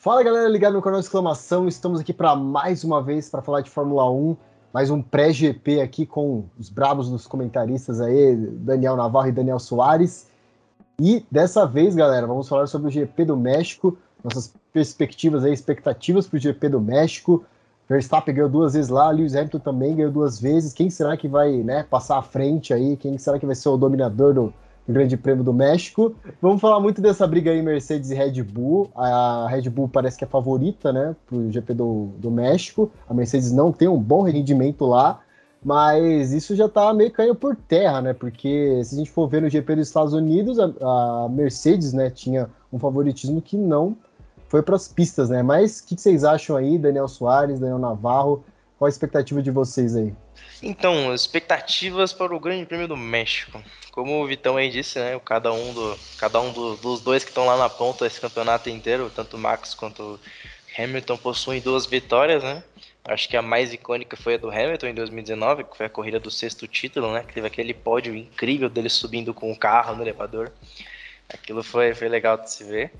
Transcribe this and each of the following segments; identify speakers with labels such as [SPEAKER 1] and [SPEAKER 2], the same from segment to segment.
[SPEAKER 1] Fala galera, ligado no canal exclamação, estamos aqui para mais uma vez para falar de Fórmula 1, mais um pré-GP aqui com os brabos dos comentaristas aí, Daniel Navarro e Daniel Soares. E dessa vez, galera, vamos falar sobre o GP do México, nossas perspectivas aí, expectativas para o GP do México. Verstappen ganhou duas vezes lá, Lewis Hamilton também ganhou duas vezes. Quem será que vai né, passar à frente aí? Quem será que vai ser o dominador do, Grande Prêmio do México. Vamos falar muito dessa briga aí, Mercedes e Red Bull. A Red Bull parece que é favorita, né, pro GP do, do México. A Mercedes não tem um bom rendimento lá, mas isso já tá meio caindo por terra, né, porque se a gente for ver no GP dos Estados Unidos, a, a Mercedes, né, tinha um favoritismo que não foi para as pistas, né, mas o que, que vocês acham aí, Daniel Soares, Daniel Navarro? Qual a expectativa de vocês aí?
[SPEAKER 2] Então, expectativas para o Grande Prêmio do México. Como o Vitão aí disse, né? Cada um, do, cada um do, dos dois que estão lá na ponta desse campeonato inteiro, tanto o Max quanto o Hamilton, possuem duas vitórias, né? Acho que a mais icônica foi a do Hamilton em 2019, que foi a corrida do sexto título, né? Que teve aquele pódio incrível dele subindo com o carro no elevador. Aquilo foi, foi legal de se ver.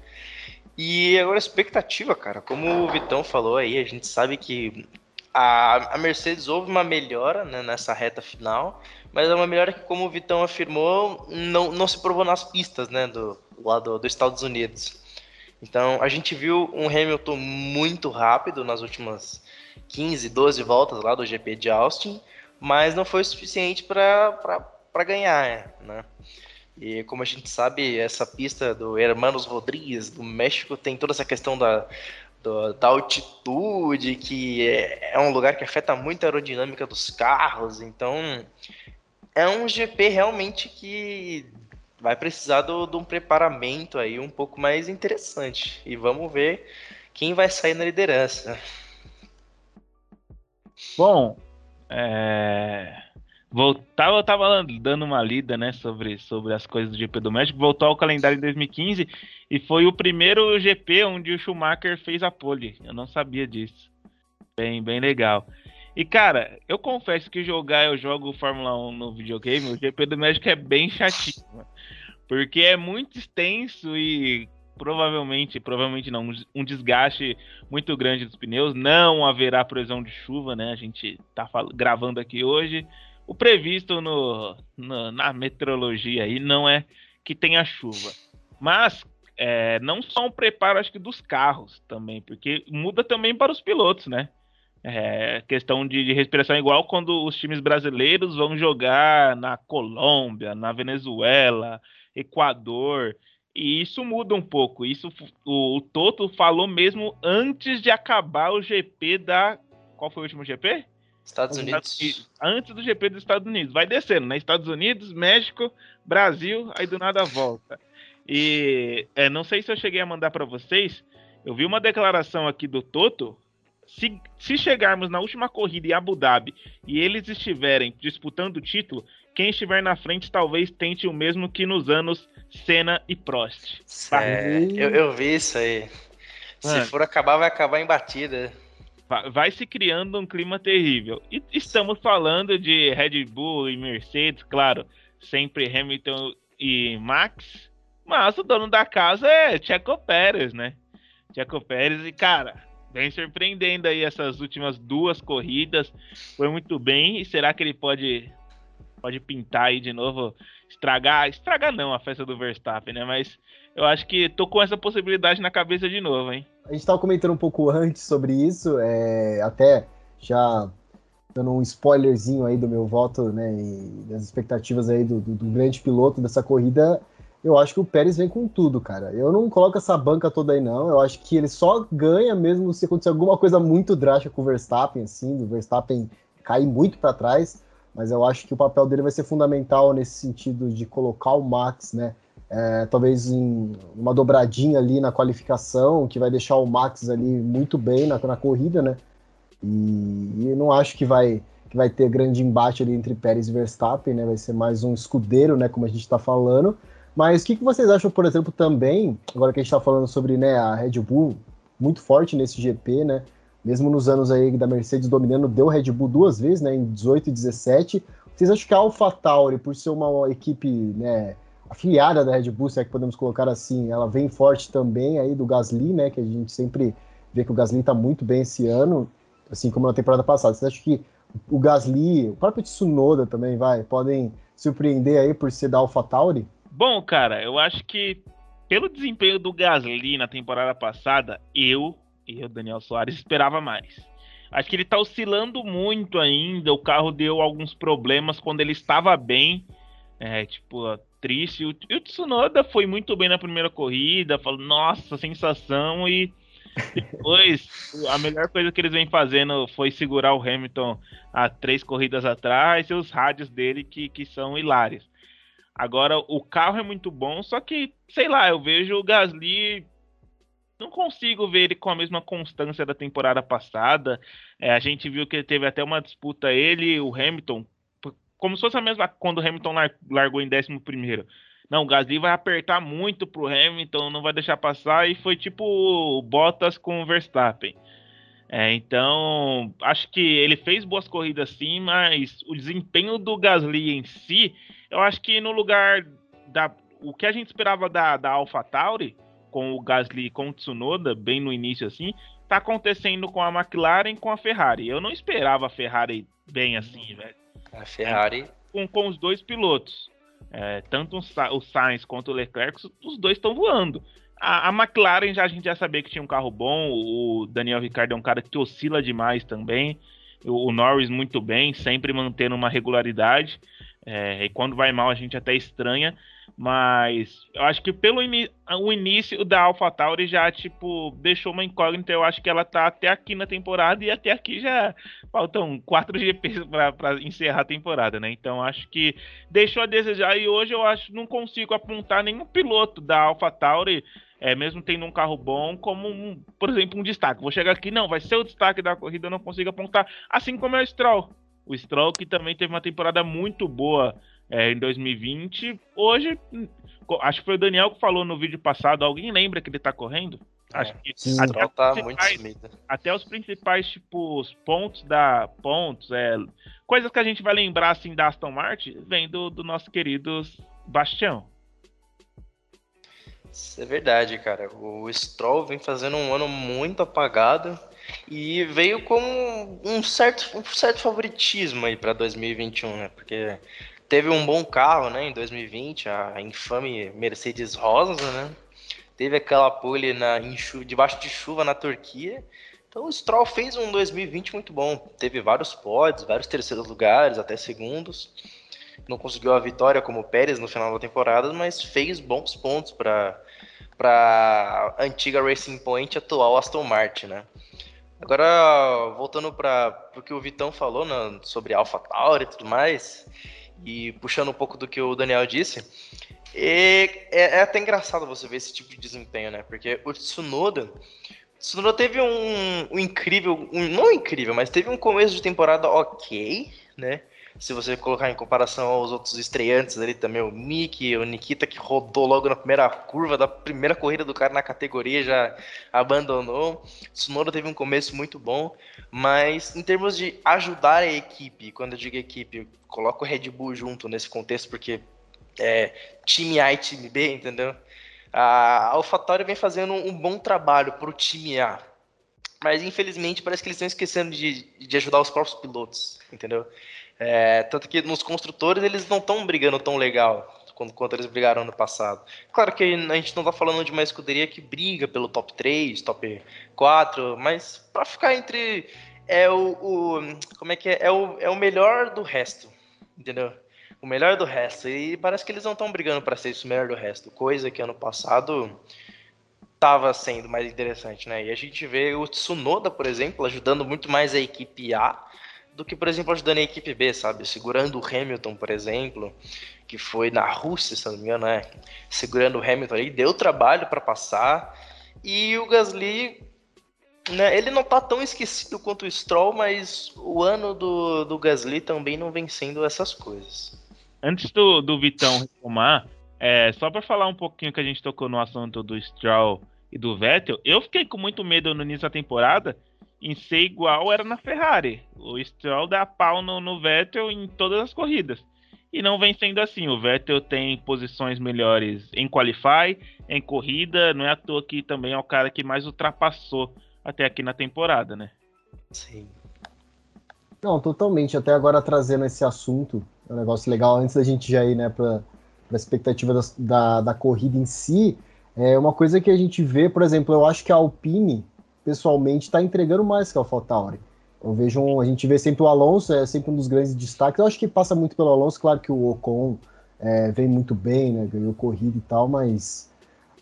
[SPEAKER 2] E agora expectativa, cara, como o Vitão falou aí, a gente sabe que a, a Mercedes houve uma melhora né, nessa reta final, mas é uma melhora que, como o Vitão afirmou, não, não se provou nas pistas né, do lado dos Estados Unidos. Então a gente viu um Hamilton muito rápido nas últimas 15, 12 voltas lá do GP de Austin, mas não foi suficiente para ganhar. Né? E como a gente sabe, essa pista do Hermanos Rodrigues, do México, tem toda essa questão da, do, da altitude, que é, é, um lugar que afeta muito a aerodinâmica dos carros, então é um GP realmente que vai precisar de um preparamento aí um pouco mais interessante. E vamos ver quem vai sair na liderança.
[SPEAKER 3] Bom, é... Voltava, eu tava dando uma lida, né, sobre, sobre as coisas do GP do México, voltou ao calendário em 2015 e foi o primeiro GP onde o Schumacher fez a pole. Eu não sabia disso. Bem, bem legal. E cara, eu confesso que jogar eu jogo Fórmula 1 no videogame, o GP do México é bem chatinho, porque é muito extenso e provavelmente, provavelmente não, um desgaste muito grande dos pneus, não haverá previsão de chuva, né? A gente tá gravando aqui hoje o previsto no, no, na meteorologia aí não é que tenha chuva. Mas é, não só um preparo, acho que dos carros também, porque muda também para os pilotos, né? É, questão de, de, respiração igual quando os times brasileiros vão jogar na Colômbia, na Venezuela, Equador, e isso muda um pouco. Isso o, o Toto falou mesmo antes de acabar o GP da qual foi o último GP?
[SPEAKER 2] Estados Unidos.
[SPEAKER 3] Antes do GP dos Estados Unidos. Vai descendo, né? Estados Unidos, México, Brasil, aí do nada volta. E é, não sei se eu cheguei a mandar para vocês. Eu vi uma declaração aqui do Toto. Se, se chegarmos na última corrida em Abu Dhabi e eles estiverem disputando o título, quem estiver na frente talvez tente o mesmo que nos anos Senna e Prost.
[SPEAKER 2] É, eu, eu, vi isso aí. Se for acabar, vai acabar em batida
[SPEAKER 3] vai se criando um clima terrível. E estamos falando de Red Bull e Mercedes, claro, sempre Hamilton e Max, mas o dono da casa é Checo Pérez, né? Checo Pérez e cara, vem surpreendendo aí essas últimas duas corridas, foi muito bem e será que ele pode pode pintar aí de novo, estragar, estragar não a festa do Verstappen, né? Mas eu acho que tô com essa possibilidade na cabeça de novo, hein?
[SPEAKER 1] A gente estava comentando um pouco antes sobre isso, é, até já dando um spoilerzinho aí do meu voto, né, e das expectativas aí do, do, do, grande piloto dessa corrida, eu acho que o Pérez vem com tudo, cara. Eu não coloco essa banca toda aí, não. Eu acho que ele só ganha mesmo se acontecer alguma coisa muito drástica com o Verstappen, assim, do Verstappen cair muito para trás, mas eu acho que o papel dele vai ser fundamental nesse sentido de colocar o Max, né, é, talvez em uma dobradinha ali na qualificação, que vai deixar o Max ali muito bem na, na corrida, né? E, e não acho que vai, que vai ter grande embate ali entre Pérez e Verstappen, né? Vai ser mais um escudeiro, né? Como a gente está falando. Mas o que, que vocês acham, por exemplo, também, agora que a gente está falando sobre né, a Red Bull muito forte nesse GP, né? Mesmo nos anos aí da Mercedes dominando, deu Red Bull duas vezes, né? Em 18 e 17. Vocês acham que a AlphaTauri, por ser uma equipe, né? Afiliada da Red Bull, se é que podemos colocar assim, ela vem forte também aí do Gasly, né? Que a gente sempre vê que o Gasly está muito bem esse ano, assim como na temporada passada. Você acha que o Gasly, o próprio Tsunoda também vai, podem surpreender aí por ser da AlphaTauri?
[SPEAKER 3] Bom, cara, eu acho que pelo desempenho do Gasly na temporada passada, eu, eu, Daniel Soares, esperava mais. Acho que ele tá oscilando muito ainda. O carro deu alguns problemas quando ele estava bem. É, tipo, triste. E o Tsunoda foi muito bem na primeira corrida. Falou, nossa, sensação. E depois, a melhor coisa que eles vêm fazendo foi segurar o Hamilton há três corridas atrás e os rádios dele que, que são hilários. Agora, o carro é muito bom, só que, sei lá, eu vejo o Gasly não consigo ver ele com a mesma constância da temporada passada. É, a gente viu que teve até uma disputa ele e o Hamilton, como se fosse a mesma quando o Hamilton largou em 11 primeiro. Não, o Gasly vai apertar muito pro Hamilton, não vai deixar passar, e foi tipo o Bottas com o Verstappen. É, então, acho que ele fez boas corridas sim, mas o desempenho do Gasly em si, eu acho que no lugar da. O que a gente esperava da, da AlphaTauri, com o Gasly com o Tsunoda, bem no início assim, tá acontecendo com a McLaren com a Ferrari. Eu não esperava a Ferrari bem assim, velho.
[SPEAKER 2] A Ferrari.
[SPEAKER 3] Com, com os dois pilotos. É, tanto o Sainz quanto o Leclerc, os dois estão voando. A, a, McLaren já a gente já sabia que tinha um carro bom. O Daniel Ricciardo é um cara que oscila demais também. O, o Norris muito bem, sempre mantendo uma regularidade. É, e quando vai mal a gente até estranha. Mas eu acho que pelo o início da AlphaTauri já, tipo, deixou uma incógnita. Eu acho que ela tá até aqui na temporada e até aqui já faltam quatro GPs para encerrar a temporada, né? Então acho que deixou a desejar. E hoje eu acho não consigo apontar nenhum piloto da AlphaTauri, é, mesmo tendo um carro bom, como, um, por exemplo, um destaque. Vou chegar aqui, não, vai ser o destaque da corrida, eu não consigo apontar. Assim como é o Stroll. O Stroll que também teve uma temporada muito boa é, em 2020. Hoje, acho que foi o Daniel que falou no vídeo passado. Alguém lembra que ele tá correndo?
[SPEAKER 2] É, acho que sim, até, tá muito
[SPEAKER 3] até os principais tipo, pontos da pontos, é, coisas que a gente vai lembrar assim da Aston Martin, vem do, do nosso querido Bastião.
[SPEAKER 2] Isso é verdade, cara. O Stroll vem fazendo um ano muito apagado e veio com um certo, um certo favoritismo aí para 2021, né? Porque teve um bom carro, né, em 2020, a infame Mercedes Rosa, né? Teve aquela pole na, debaixo de chuva na Turquia. Então o Stroll fez um 2020 muito bom. Teve vários pódios, vários terceiros lugares, até segundos. Não conseguiu a vitória como o Pérez no final da temporada, mas fez bons pontos para para antiga Racing Point, atual Aston Martin, né? Agora, voltando para o que o Vitão falou né, sobre AlphaTauri e tudo mais, e puxando um pouco do que o Daniel disse, é, é, até engraçado você ver esse tipo de desempenho, né? Porque o Tsunoda, Tsunoda teve um, um incrível, um, não incrível, mas teve um começo de temporada ok, né? Se você colocar em comparação aos outros estreantes ali também, o Mickey, o Nikita que rodou logo na primeira curva da primeira corrida do cara na categoria já abandonou. Tsunoda teve um começo muito bom, mas em termos de ajudar a equipe, quando eu digo equipe, coloco o Red Bull junto nesse contexto, porque é time A e time B, entendeu? A AlphaTauri vem fazendo um bom trabalho para o time A, mas infelizmente parece que eles estão esquecendo de, de ajudar os próprios pilotos, entendeu? É, tanto que nos construtores eles não estão brigando tão legal quanto, quanto eles brigaram no passado. Claro que a gente não está falando de uma escuderia que briga pelo top 3, top 4, mas para ficar entre é o, o, como é que é? É o, é o melhor do resto entendeu? O melhor do resto. E parece que eles não estão brigando para ser isso melhor do resto, coisa que ano passado estava sendo mais interessante, né? E a gente vê o Tsunoda, por exemplo, ajudando muito mais a equipe A do que, por exemplo, ajudando a equipe B, sabe? Segurando o Hamilton, por exemplo, que foi na Rússia, se não me engano, né? Segurando o Hamilton ali, deu trabalho para passar. E o Gasly né, ele não tá tão esquecido quanto o Stroll, mas o ano do, do Gasly também não vem sendo essas coisas.
[SPEAKER 3] Antes do, do Vitão retomar, é, só para falar um pouquinho que a gente tocou no assunto do Stroll e do Vettel, eu fiquei com muito medo no início da temporada em ser igual era na Ferrari. O Stroll dá pau no, no Vettel em todas as corridas. e não vem sendo assim. O Vettel tem posições melhores em qualify, em corrida, não é à toa que também é o cara que mais ultrapassou até aqui na temporada, né?
[SPEAKER 1] Sim. Não, totalmente. Até agora trazendo esse assunto, é um negócio legal, antes da gente já ir né, para a expectativa da, da, da, corrida em si, é uma coisa que a gente vê, por exemplo, eu acho que a Alpine, pessoalmente, está entregando mais que a AlphaTauri. Eu vejo, a gente vê sempre o Alonso, é sempre um dos grandes destaques. Eu acho que passa muito pelo Alonso, claro que o Ocon é, vem muito bem, né, ganhou corrida e tal, mas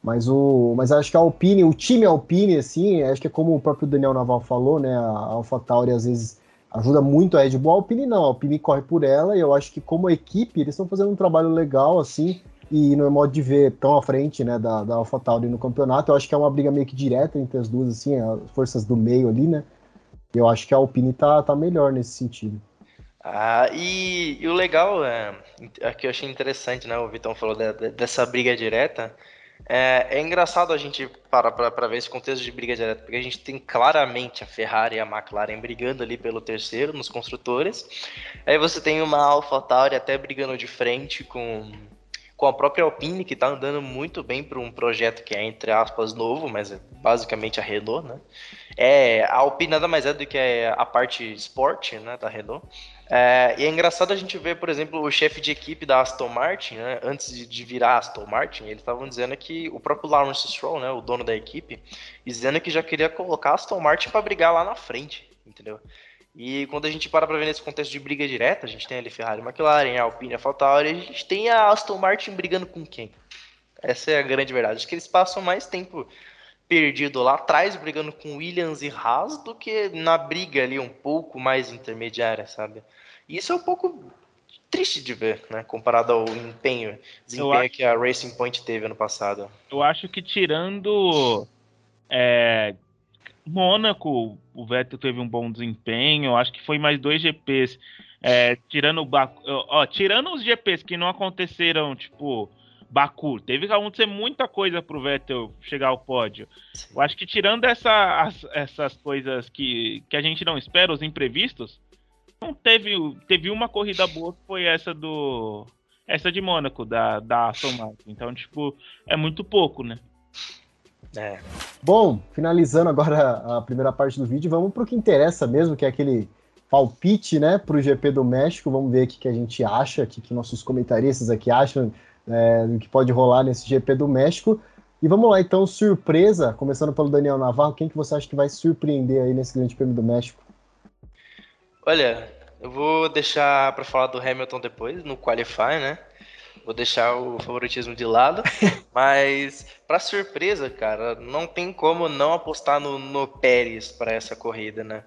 [SPEAKER 1] mas o mas acho que a Alpine, o time Alpine assim, acho que é como o próprio Daniel Naval falou, né, a AlphaTauri às vezes ajuda muito a Red Bull, a Alpine não, a Alpine corre por ela e eu acho que como equipe eles estão fazendo um trabalho legal assim e no modo de ver tão à frente, né, da, da AlphaTauri no campeonato, eu acho que é uma briga meio que direta entre as duas assim, as forças do meio ali, né? Eu acho que a Alpine tá, tá melhor nesse sentido.
[SPEAKER 2] Ah, e, e o legal, é, que eu achei interessante, né? O Vitão falou de, de, dessa briga direta. É, é, engraçado a gente parar para ver esse contexto de briga direta, porque a gente tem claramente a Ferrari e a McLaren brigando ali pelo terceiro nos construtores. Aí você tem uma AlphaTauri até brigando de frente com com a própria Alpine, que está andando muito bem para um projeto que é, entre aspas, novo, mas é basicamente a Renault, né? É, a Alpine nada mais é do que a parte esporte né, da Renault. É, e é engraçado a gente ver, por exemplo, o chefe de equipe da Aston Martin, né, antes de, virar Aston Martin, eles estavam dizendo que o próprio Lawrence Stroll, né, o dono da equipe, dizendo que já queria colocar a Aston Martin para brigar lá na frente, entendeu? E quando a gente para para ver nesse contexto de briga direta, a gente tem ali Ferrari, McLaren, Alpine, AlphaTauri, a gente tem a Aston Martin brigando com quem? Essa é a grande verdade. Acho que eles passam mais tempo perdido lá atrás, brigando com Williams e Haas, do que na briga ali um pouco mais intermediária, sabe? E isso é um pouco triste de ver, né? Comparado ao empenho, desempenho acho... que a Racing Point teve ano passado.
[SPEAKER 3] Eu acho que tirando é, Mônaco, o Vettel teve um bom desempenho, acho que foi mais dois GPs. É, tirando o Baku, ó, tirando os GPs que não aconteceram, tipo, Baku, teve que acontecer muita coisa pro Vettel chegar ao pódio. Eu acho que tirando essa, as, essas coisas que, que a gente não espera, os imprevistos, não teve, teve uma corrida boa que foi essa do. Essa de Mônaco, da, da Aston Martin. Então, tipo, é muito pouco, né?
[SPEAKER 1] É. Bom, finalizando agora a primeira parte do vídeo, vamos para o que interessa mesmo, que é aquele palpite, né, para o GP do México. Vamos ver o que, que a gente acha, o que, que nossos comentaristas aqui acham é, do que pode rolar nesse GP do México. E vamos lá, então, surpresa, começando pelo Daniel Navarro, quem que você acha que vai surpreender aí nesse Grande Prêmio do México?
[SPEAKER 2] Olha, eu vou deixar para falar do Hamilton depois, no Qualify, né? Vou deixar o favoritismo de lado. mas, para surpresa, cara, não tem como não apostar no, no Pérez para essa corrida, né?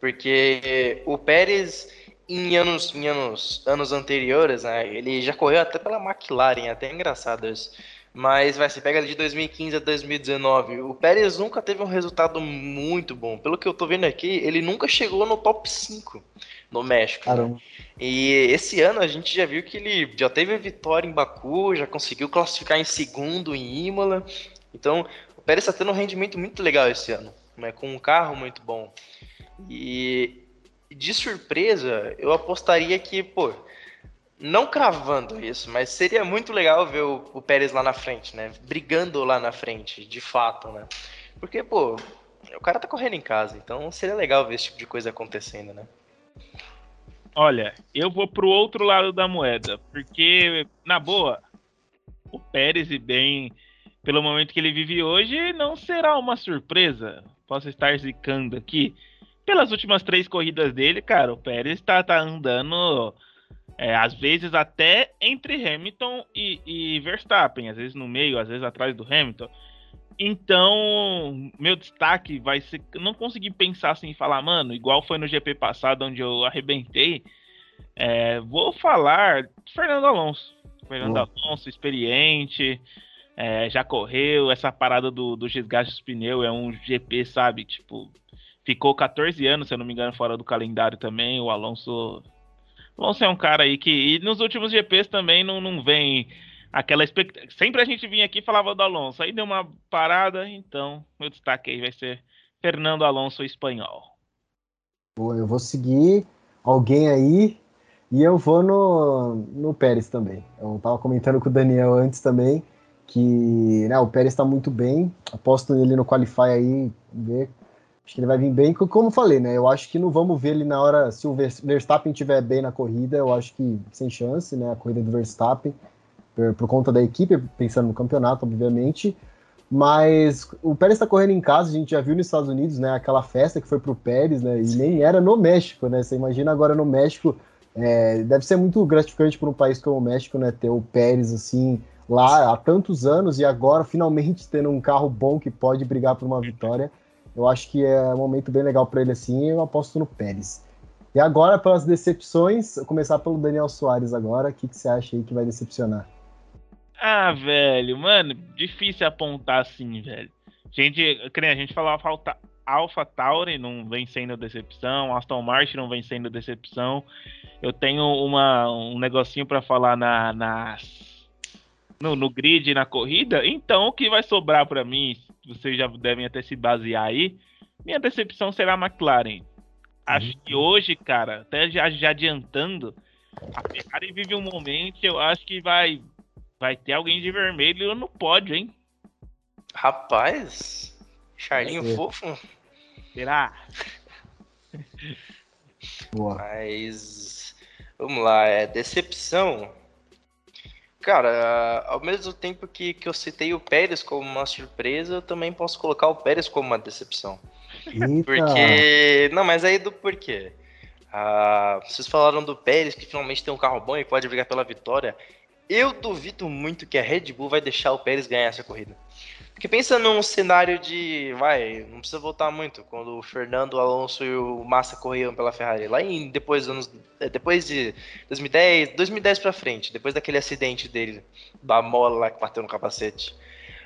[SPEAKER 2] Porque o Pérez, em anos, em anos, anos anteriores, né, ele já correu até pela McLaren, até engraçado isso. Mas vai, se pega de 2015 a 2019. O Pérez nunca teve um resultado muito bom. Pelo que eu tô vendo aqui, ele nunca chegou no top 5 no México. Né? E esse ano a gente já viu que ele já teve a vitória em Baku, já conseguiu classificar em segundo em Imola. Então, o Pérez está tendo um rendimento muito legal esse ano, né? com um carro muito bom. E de surpresa, eu apostaria que, pô, não cravando isso, mas seria muito legal ver o, o Pérez lá na frente, né? Brigando lá na frente, de fato, né? Porque, pô, o cara tá correndo em casa, então seria legal ver esse tipo de coisa acontecendo, né?
[SPEAKER 3] Olha, eu vou pro outro lado da moeda, porque, na boa, o Pérez e bem, pelo momento que ele vive hoje, não será uma surpresa. Posso estar zicando aqui. Pelas últimas três corridas dele, cara, o Pérez tá, tá andando, é, às vezes até entre Hamilton e, e Verstappen, às vezes no meio, às vezes atrás do Hamilton. Então, meu destaque vai ser. Não consegui pensar assim e falar, mano, igual foi no GP passado, onde eu arrebentei. É, vou falar Fernando Alonso. Fernando Alonso, experiente, é, já correu. Essa parada do, do desgaste dos pneus é um GP, sabe? Tipo, ficou 14 anos, se eu não me engano, fora do calendário também. O Alonso. Alonso é um cara aí que. Nos últimos GPs também não, não vem aquela expectativa. Sempre a gente vinha aqui e falava do Alonso. Aí deu uma parada, então meu destaque aí vai ser Fernando Alonso espanhol.
[SPEAKER 1] Boa, eu vou seguir alguém aí. E eu vou no, no Pérez também. Eu tava comentando com o Daniel antes também que né, o Pérez está muito bem. Aposto nele no Qualify aí, ver. Acho que ele vai vir bem. Como falei, né? Eu acho que não vamos ver ele na hora. Se o Verstappen estiver bem na corrida, eu acho que sem chance, né? A corrida do Verstappen, por, por conta da equipe, pensando no campeonato, obviamente. Mas o Pérez está correndo em casa, a gente já viu nos Estados Unidos, né? Aquela festa que foi pro Pérez, né? E nem era no México, né? Você imagina agora no México. É, deve ser muito gratificante para um país como o México, né? Ter o Pérez assim lá há tantos anos e agora finalmente tendo um carro bom que pode brigar por uma vitória. Eu acho que é um momento bem legal para ele assim. Eu aposto no Pérez. E agora, pelas decepções, vou começar pelo Daniel Soares agora. O que, que você acha aí que vai decepcionar?
[SPEAKER 3] Ah, velho, mano, difícil apontar assim, velho. Gente, a gente falava falta Alpha Tauri não vem sendo decepção, Aston Martin não vem sendo decepção. Eu tenho uma, um negocinho para falar na, no, no grid na corrida. Então, o que vai sobrar para mim, vocês já devem até se basear aí, minha decepção será a McLaren. Acho uhum. que hoje, cara, até já, já adiantando, a Ferrari vive um momento, eu acho que vai Vai ter alguém de vermelho no pódio, hein?
[SPEAKER 2] Rapaz, Charlinho é. fofo.
[SPEAKER 3] Será?
[SPEAKER 2] Boa. Mas vamos lá, é decepção. Cara, ao mesmo tempo que, que eu citei o Pérez como uma surpresa, eu também posso colocar o Pérez como uma decepção. Eita. Porque. Não, mas aí do porquê. Ah, vocês falaram do Pérez que finalmente tem um carro bom e pode brigar pela vitória. Eu duvido muito que a Red Bull vai deixar o Pérez ganhar essa corrida. Porque pensa num cenário de. Vai, não precisa voltar muito. Quando o Fernando Alonso e o Massa corriam pela Ferrari. Lá em depois anos. É, depois de 2010. 2010 pra frente. Depois daquele acidente dele. Da mola lá que bateu no capacete.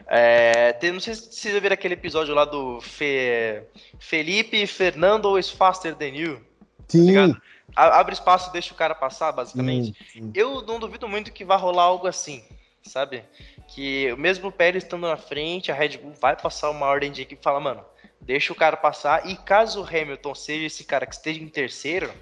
[SPEAKER 2] É, tem, não sei se vocês viram aquele episódio lá do Fe, Felipe Fernando is faster than you.
[SPEAKER 1] Sim. Tá
[SPEAKER 2] abre espaço e deixa o cara passar, basicamente. Sim, sim. Eu não duvido muito que vá rolar algo assim, sabe? Que mesmo o Pérez estando na frente, a Red Bull vai passar uma ordem de equipe e fala, mano, deixa o cara passar. E caso o Hamilton seja esse cara que esteja em terceiro,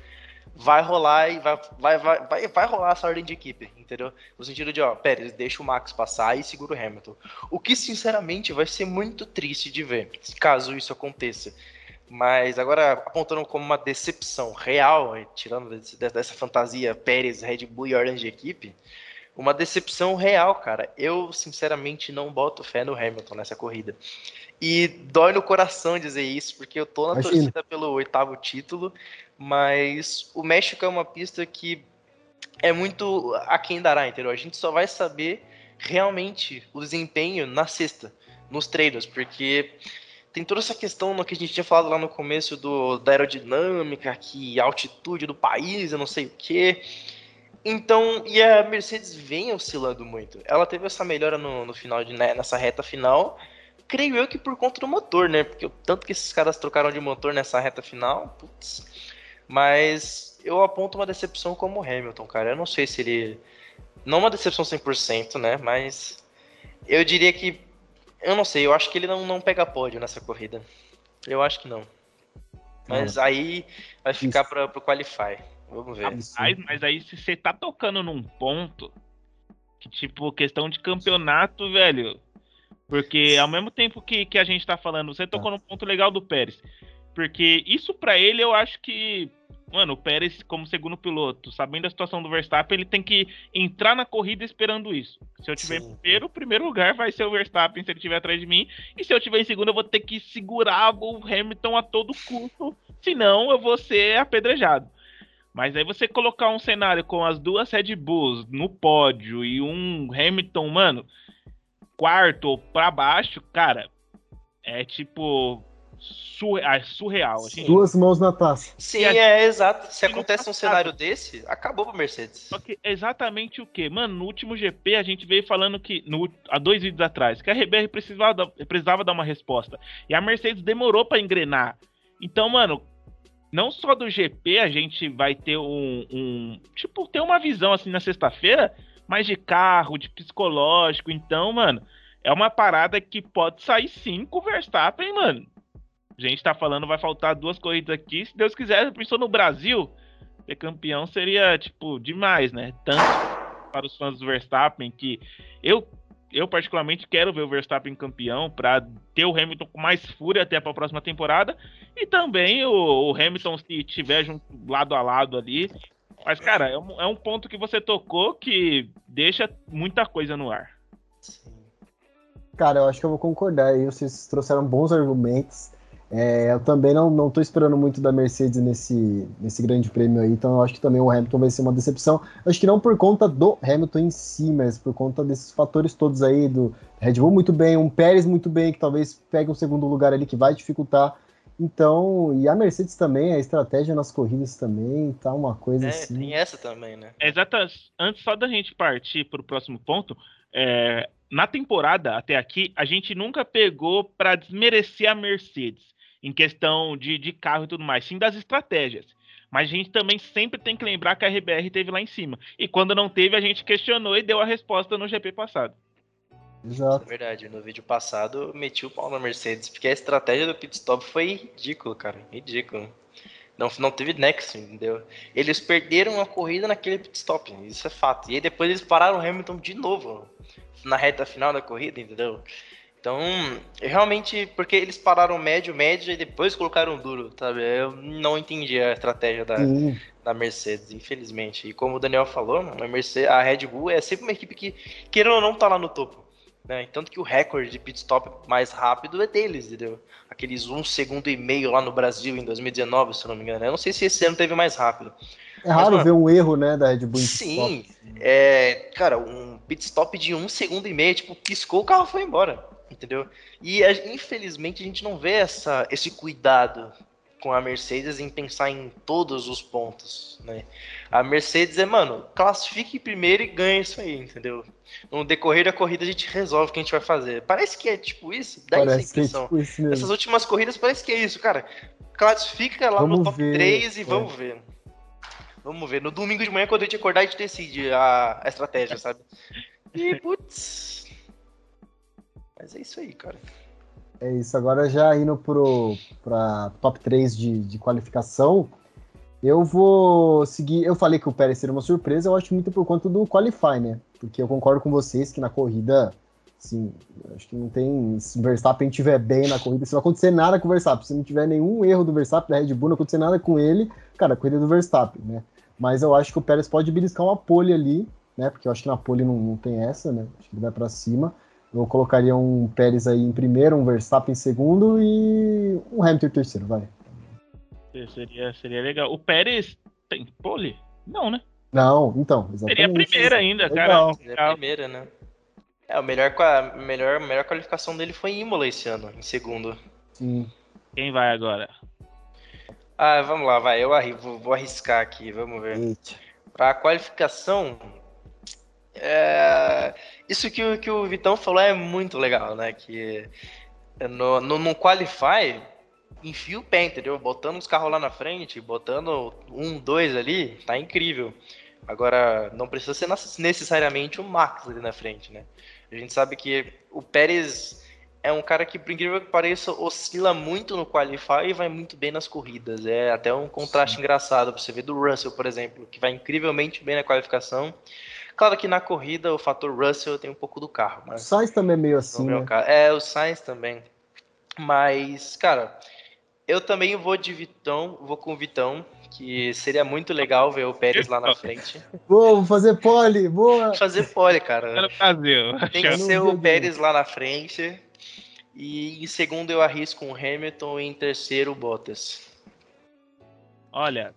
[SPEAKER 2] vai rolar e vai, vai, vai, vai, vai rolar essa ordem de equipe, entendeu? No sentido de, ó, Pérez, deixa o Max passar e segura o Hamilton. O que, sinceramente, vai ser muito triste de ver, caso isso aconteça. Mas agora, apontando como uma decepção real, tirando dessa fantasia Pérez, Red Bull e Orange Equipe, uma decepção real, cara. Eu, sinceramente, não boto fé no Hamilton nessa corrida. E dói no coração dizer isso, porque eu tô na Imagina. torcida pelo oitavo título, mas o México é uma pista que é muito a quem dará, entendeu? A gente só vai saber realmente o desempenho na sexta, nos treinos, porque tem toda essa questão no que a gente tinha falado lá no começo do, da aerodinâmica, que a altitude do país, eu não sei o quê. Então, e a Mercedes vem oscilando muito. Ela teve essa melhora no, no final, de, né, nessa reta final, creio eu que por conta do motor, né? Porque o tanto que esses caras trocaram de motor nessa reta final, putz. Mas eu aponto uma decepção como o Hamilton, cara. Eu não sei se ele. Não uma decepção 100%, né? Mas eu diria que eu não sei, eu acho que ele não, não pega pódio nessa corrida. Eu acho que não. Mas aí vai ficar para o Qualify. Vamos ver.
[SPEAKER 3] Mas, mas aí se você tá tocando num ponto que, tipo, questão de campeonato, velho. Porque ao mesmo tempo que, que a gente tá falando, você tocou num ponto legal do Pérez. Porque isso para ele eu acho que mano, o Pérez, como segundo piloto, sabendo a situação do Verstappen, ele tem que entrar na corrida esperando isso. Se eu tiver Sim. em primeiro, o primeiro lugar vai ser o Verstappen se ele estiver atrás de mim. E se eu tiver em segundo, eu vou ter que segurar o Hamilton a todo custo. Senão, eu vou ser apedrejado. Mas aí você colocar um cenário com as duas Red Bulls no pódio e um Hamilton, mano, quarto ou pra baixo, cara, é tipo surreal. surreal assim.
[SPEAKER 1] Duas mãos na taça.
[SPEAKER 2] Sim, é, exato. Se acontece um cenário desse, acabou pra Mercedes.
[SPEAKER 3] Só que exatamente o que? Mano, no último GP a gente veio falando que, no, há dois vídeos atrás, que a RBR precisava, precisava dar uma resposta. E a Mercedes demorou para engrenar. Então, mano, não só do GP a gente vai ter um, um tipo, ter uma visão assim na sexta-feira, mas de carro, de psicológico. Então, mano, é uma parada que pode sair cinco Verstappen, mano. A gente tá falando, vai faltar duas corridas aqui. Se Deus quiser, pensou no Brasil, ser campeão seria, tipo, demais, né? Tanto para os fãs do Verstappen, que eu, eu particularmente quero ver o Verstappen campeão para ter o Hamilton com mais fúria até para a próxima temporada, e também o, o Hamilton, se tiver junto, lado a lado ali. Mas, cara, é um, é um ponto que você tocou que deixa muita coisa no ar.
[SPEAKER 1] Cara, eu acho que eu vou concordar aí. Vocês trouxeram bons argumentos. É, eu também não, não tô esperando muito da Mercedes nesse, nesse grande prêmio aí, então eu acho que também o Hamilton vai ser uma decepção. Acho que não por conta do Hamilton em si, mas por conta desses fatores todos aí, do Red Bull muito bem, um Pérez muito bem, que talvez pegue um segundo lugar ali que vai dificultar. Então, e a Mercedes também, a estratégia nas corridas também, tá uma coisa
[SPEAKER 2] é,
[SPEAKER 1] assim.
[SPEAKER 2] Tem essa também, né?
[SPEAKER 3] Exato. Antes só da gente partir para o próximo ponto, é, na temporada até aqui, a gente nunca pegou para desmerecer a Mercedes em questão de, de carro e tudo mais, sim das estratégias. Mas a gente também sempre tem que lembrar que a RBR teve lá em cima. E quando não teve, a gente questionou e deu a resposta no GP passado.
[SPEAKER 2] Exato. É verdade, no vídeo passado eu meti o pau na Mercedes, porque a estratégia do pit stop foi ridículo, cara. Ridículo. Não, não teve nexo, entendeu? Eles perderam a corrida naquele pit stop, isso é fato. E aí depois eles pararam o Hamilton de novo na reta final da corrida, entendeu? Então, realmente, porque eles pararam médio, médio e depois colocaram duro, sabe? Eu não entendi a estratégia da, da Mercedes, infelizmente. E como o Daniel falou, a, Mercedes, a Red Bull é sempre uma equipe que, querendo ou não, tá lá no topo. Né? Tanto que o recorde de pit stop mais rápido é deles, entendeu? Aqueles um segundo e meio lá no Brasil em 2019, se não me engano. Eu não sei se esse ano teve mais rápido.
[SPEAKER 1] É raro Mas, mano, ver um erro, né, da Red Bull.
[SPEAKER 2] Sim, é, cara, um pit stop de um segundo e meio, tipo, piscou, o carro foi embora entendeu? E infelizmente a gente não vê essa, esse cuidado com a Mercedes em pensar em todos os pontos, né? A Mercedes é, mano, classifique primeiro e ganhe isso aí, entendeu? No decorrer da corrida a gente resolve o que a gente vai fazer. Parece que é tipo isso, dá parece essa impressão. É tipo isso Essas últimas corridas parece que é isso, cara. Classifica lá vamos no top ver, 3 e é. vamos ver. Vamos ver. No domingo de manhã, quando a gente acordar, a gente decide a, a estratégia, sabe? E, putz, mas é isso aí, cara.
[SPEAKER 1] É isso. Agora já indo pro pra top 3 de, de qualificação, eu vou seguir. Eu falei que o Pérez seria uma surpresa, eu acho muito por conta do Qualify, né? Porque eu concordo com vocês que na corrida, assim, acho que não tem. Se o Verstappen estiver bem na corrida, se não acontecer nada com o Verstappen, se não tiver nenhum erro do Verstappen, da Red Bull, não acontecer nada com ele, cara, a corrida é do Verstappen, né? Mas eu acho que o Pérez pode beliscar uma pole ali, né? Porque eu acho que na pole não, não tem essa, né? Acho que ele vai para cima. Eu colocaria um Pérez aí em primeiro, um Verstappen em segundo e um Hamilton em terceiro, vai.
[SPEAKER 3] Seria, seria legal. O Pérez tem pole? Não, né?
[SPEAKER 1] Não, então, exatamente.
[SPEAKER 3] Seria a primeira ainda, legal. cara.
[SPEAKER 2] Seria a primeira, né? É, o melhor, a melhor, melhor qualificação dele foi em Imola esse ano, em segundo.
[SPEAKER 1] Sim.
[SPEAKER 3] Quem vai agora?
[SPEAKER 2] Ah, vamos lá, vai. Eu vou, vou arriscar aqui, vamos ver. Eita. Pra qualificação, é, isso que, o, que o Vitão falou é muito legal, né? Que no, no, no Qualify, enfia o pé, entendeu? Botando os carros lá na frente, botando um, dois ali, tá incrível. Agora, não precisa ser necessariamente o Max ali na frente, né? A gente sabe que o Pérez é um cara que, por incrível que pareça, oscila muito no Qualify e vai muito bem nas corridas. É até um contraste Sim. engraçado pra você ver do Russell, por exemplo, que vai incrivelmente bem na qualificação Claro que na corrida o fator Russell tem um pouco do carro. Mas
[SPEAKER 1] o Sainz também é meio assim. Né?
[SPEAKER 2] É, o Sainz também. Mas, cara, eu também vou de Vitão, vou com o Vitão, que seria muito legal ver o Pérez lá na frente.
[SPEAKER 1] Boa, vou fazer pole, boa.
[SPEAKER 2] Fazer pole, cara.
[SPEAKER 3] Brasil.
[SPEAKER 2] Tem que ser o Pérez lá na frente. E em segundo eu arrisco um Hamilton e em terceiro o Bottas.
[SPEAKER 3] Olha,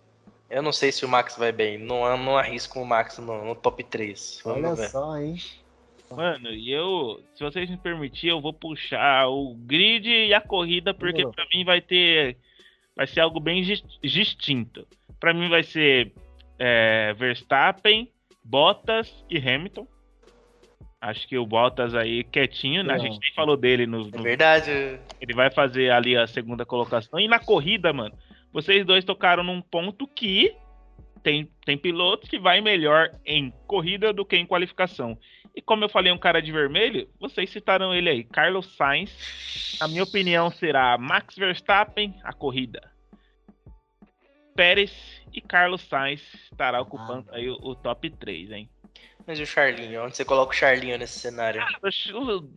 [SPEAKER 2] eu não sei se o Max vai bem. Não, não arrisco o Max no, no top 3.
[SPEAKER 1] Vamos Olha ver. só, hein?
[SPEAKER 3] Mano, e eu, se vocês me permitirem, eu vou puxar o grid e a corrida, porque para mim vai ter. Vai ser algo bem distinto. Para mim vai ser é, Verstappen, Bottas e Hamilton. Acho que o Bottas aí quietinho, né? A gente nem falou dele no, no.
[SPEAKER 2] É verdade.
[SPEAKER 3] Ele vai fazer ali a segunda colocação. E na corrida, mano, vocês dois tocaram num ponto que tem, tem pilotos que vai melhor em corrida do que em qualificação. E como eu falei um cara de vermelho, vocês citaram ele aí, Carlos Sainz. A minha opinião será Max Verstappen, a corrida. Pérez e Carlos Sainz estará ocupando ah, aí o, o, top 3, hein?
[SPEAKER 2] Mas e o Charlinho? Onde você coloca o Charlinho nesse cenário? Ah,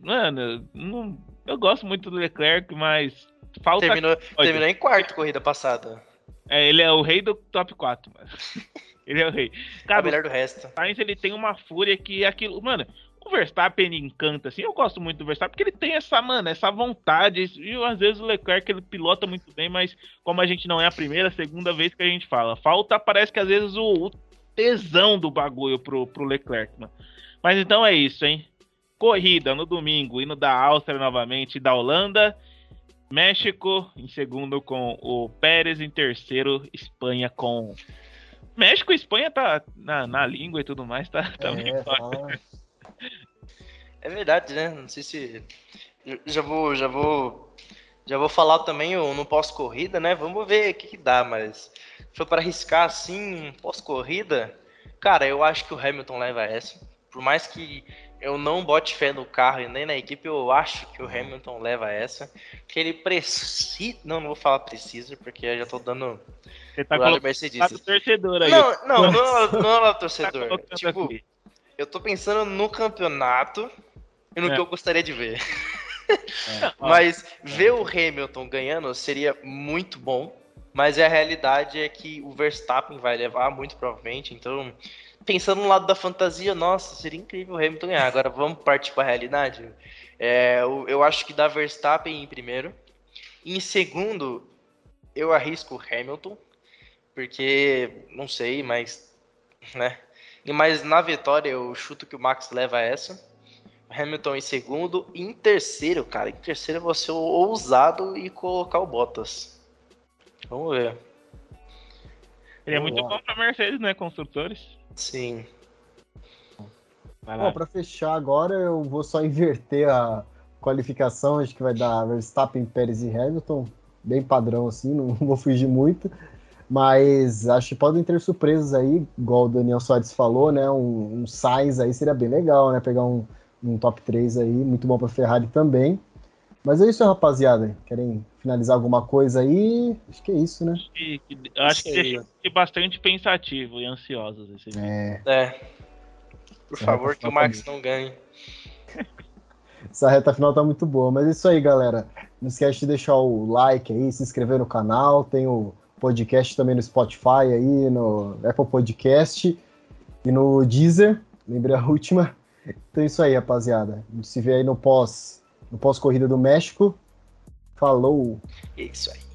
[SPEAKER 3] mano, não, eu gosto muito do Leclerc, mas falta.
[SPEAKER 2] Terminou, terminou em quarto corrida passada.
[SPEAKER 3] É, ele é o rei do top 4, mano. ele é o rei.
[SPEAKER 2] Cara, o melhor do resto.
[SPEAKER 3] Sainz ele tem uma fúria que aquilo. Mano, o Verstappen encanta, assim. Eu gosto muito do Verstappen porque ele tem essa, mano, essa vontade. E às vezes o Leclerc ele pilota muito bem, mas como a gente não é a primeira, a segunda vez que a gente fala, falta, parece que às vezes o, o tesão do bagulho pro, pro Leclerc, mano. Mas então é isso, hein? Corrida no domingo, indo da Áustria novamente, da Holanda. México em segundo com o Pérez, em terceiro, Espanha com. México e Espanha tá na, na língua e tudo mais, tá, tá é,
[SPEAKER 2] é verdade, né? Não sei se. Já vou, já vou. Já vou falar também no pós-corrida, né? Vamos ver o que, que dá, mas se for para arriscar assim, pós-corrida, cara, eu acho que o Hamilton leva essa. Por mais que eu não bote fé no carro e nem na equipe, eu acho que o Hamilton leva essa. Que ele precisa. Não, não vou falar precisa, porque eu já tô dando.
[SPEAKER 3] Você tá colocando Mercedes.
[SPEAKER 2] torcedor aí. Não, não, não, não, não é torcedor. Tá tipo, assim. eu tô pensando no campeonato e no é. que eu gostaria de ver. É. Mas ver o Hamilton ganhando seria muito bom. Mas a realidade é que o Verstappen vai levar, muito provavelmente. Então, pensando no lado da fantasia, nossa, seria incrível o Hamilton ganhar. Agora vamos partir para a realidade. É, eu, eu, acho que dá Verstappen em primeiro. Em segundo, eu arrisco o Hamilton, porque não sei, mas. Né? Mas na vitória eu chuto que o Max leva essa. Hamilton em segundo. E em terceiro, cara, em terceiro eu vou ser ousado e colocar o Bottas. Vamos ver.
[SPEAKER 3] Ele é muito bom pra Mercedes, né? Construtores.
[SPEAKER 2] Sim.
[SPEAKER 1] Bom, pra fechar agora, eu vou só inverter a qualificação. Acho que vai dar Verstappen, Pérez e Hamilton. Bem padrão, assim, não vou fugir muito. Mas acho que podem ter surpresas aí, igual o Daniel Soares falou, né? Um, um Sainz aí seria bem legal, né? Pegar um, um top 3 aí, muito bom para Ferrari também. Mas é isso, rapaziada. Querem finalizar alguma coisa aí? Acho que é isso, né? Acho
[SPEAKER 3] que, acho que deixa bastante pensativo e ansiosos esse vídeo.
[SPEAKER 2] É. é. Por Essa favor, que o Max tá não ganhe.
[SPEAKER 1] Essa reta final tá muito boa. Mas é isso aí, galera. Não esquece de deixar o like aí, se inscrever no canal. Tem o podcast também no Spotify aí, no Apple Podcast e no Deezer. Lembrei a última. Então é isso aí, rapaziada. A gente se vê aí no pós no pós-corrida do México. Falou!
[SPEAKER 2] Isso aí.